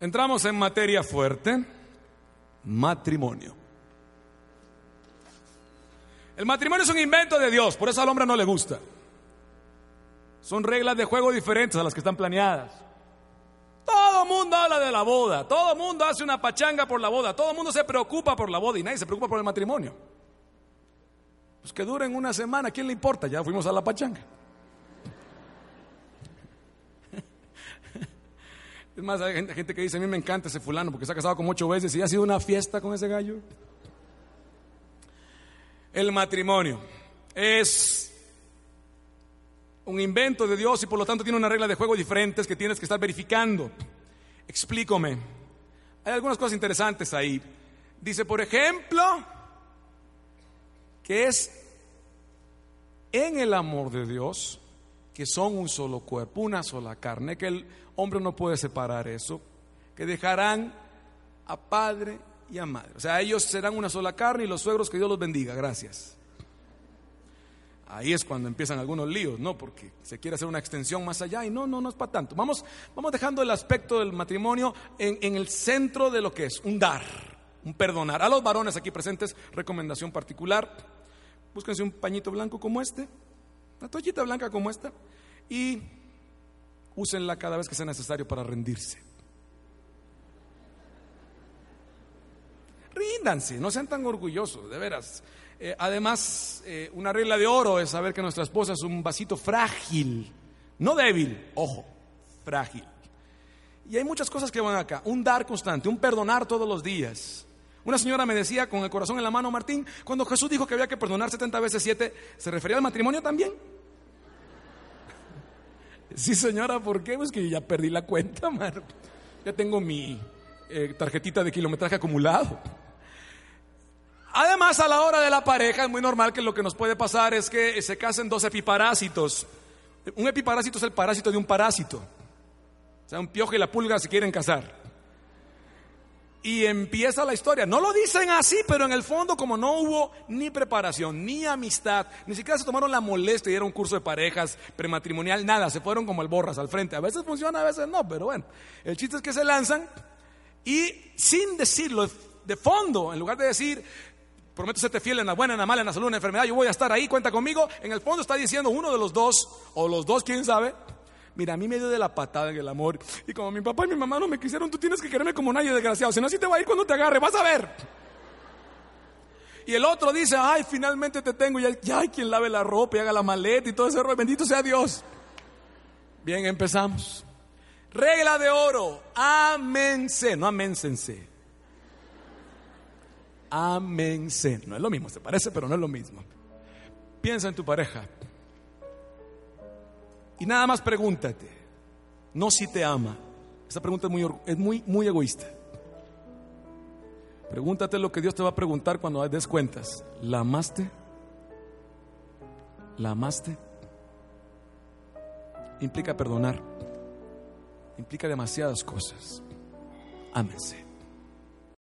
Entramos en materia fuerte, matrimonio. El matrimonio es un invento de Dios, por eso al hombre no le gusta. Son reglas de juego diferentes a las que están planeadas. Todo el mundo habla de la boda, todo el mundo hace una pachanga por la boda, todo el mundo se preocupa por la boda y nadie se preocupa por el matrimonio. Pues que duren una semana, ¿quién le importa? Ya fuimos a la pachanga. Es más, hay gente, que dice, a mí me encanta ese fulano porque se ha casado como ocho veces y ha sido una fiesta con ese gallo. El matrimonio es un invento de Dios y por lo tanto tiene una regla de juego diferentes que tienes que estar verificando. Explícame. Hay algunas cosas interesantes ahí. Dice, por ejemplo, que es en el amor de Dios que son un solo cuerpo, una sola carne, que el hombre no puede separar eso, que dejarán a padre y a madre. O sea, ellos serán una sola carne y los suegros que Dios los bendiga. Gracias. Ahí es cuando empiezan algunos líos, ¿no? Porque se quiere hacer una extensión más allá y no, no, no es para tanto. Vamos, vamos dejando el aspecto del matrimonio en, en el centro de lo que es, un dar, un perdonar. A los varones aquí presentes, recomendación particular, búsquense un pañito blanco como este, una toallita blanca como esta, y úsenla cada vez que sea necesario para rendirse. Ríndanse, no sean tan orgullosos, de veras. Eh, además, eh, una regla de oro es saber que nuestra esposa es un vasito frágil, no débil, ojo, frágil. Y hay muchas cosas que van acá. Un dar constante, un perdonar todos los días. Una señora me decía con el corazón en la mano, Martín, cuando Jesús dijo que había que perdonar 70 veces 7, ¿se refería al matrimonio también? Sí, señora, ¿por qué? Pues que ya perdí la cuenta, Mar. Ya tengo mi eh, tarjetita de kilometraje acumulado. Además, a la hora de la pareja es muy normal que lo que nos puede pasar es que se casen dos epiparásitos. Un epiparásito es el parásito de un parásito. O sea, un piojo y la pulga se quieren casar. Y empieza la historia. No lo dicen así, pero en el fondo, como no hubo ni preparación, ni amistad, ni siquiera se tomaron la molestia y era un curso de parejas, prematrimonial, nada, se fueron como el borras al frente. A veces funciona, a veces no, pero bueno. El chiste es que se lanzan y sin decirlo de fondo, en lugar de decir, prometo serte fiel en la buena, en la mala, en la salud, en la enfermedad, yo voy a estar ahí, cuenta conmigo, en el fondo está diciendo uno de los dos, o los dos, quién sabe, Mira, a mí me dio de la patada en el amor. Y como mi papá y mi mamá no me quisieron, tú tienes que quererme como nadie, desgraciado. Si no, así te va a ir cuando te agarre, vas a ver. Y el otro dice, ay, finalmente te tengo. Y ya hay quien lave la ropa y haga la maleta y todo ese rollo. Bendito sea Dios. Bien, empezamos. Regla de oro. Amense. No amensense. Amense. No es lo mismo, se parece, pero no es lo mismo. Piensa en tu pareja. Y nada más pregúntate, no si te ama. Esa pregunta es muy, es muy, muy egoísta. Pregúntate lo que Dios te va a preguntar cuando des cuentas. ¿La amaste? ¿La amaste? Implica perdonar. Implica demasiadas cosas. Ámense.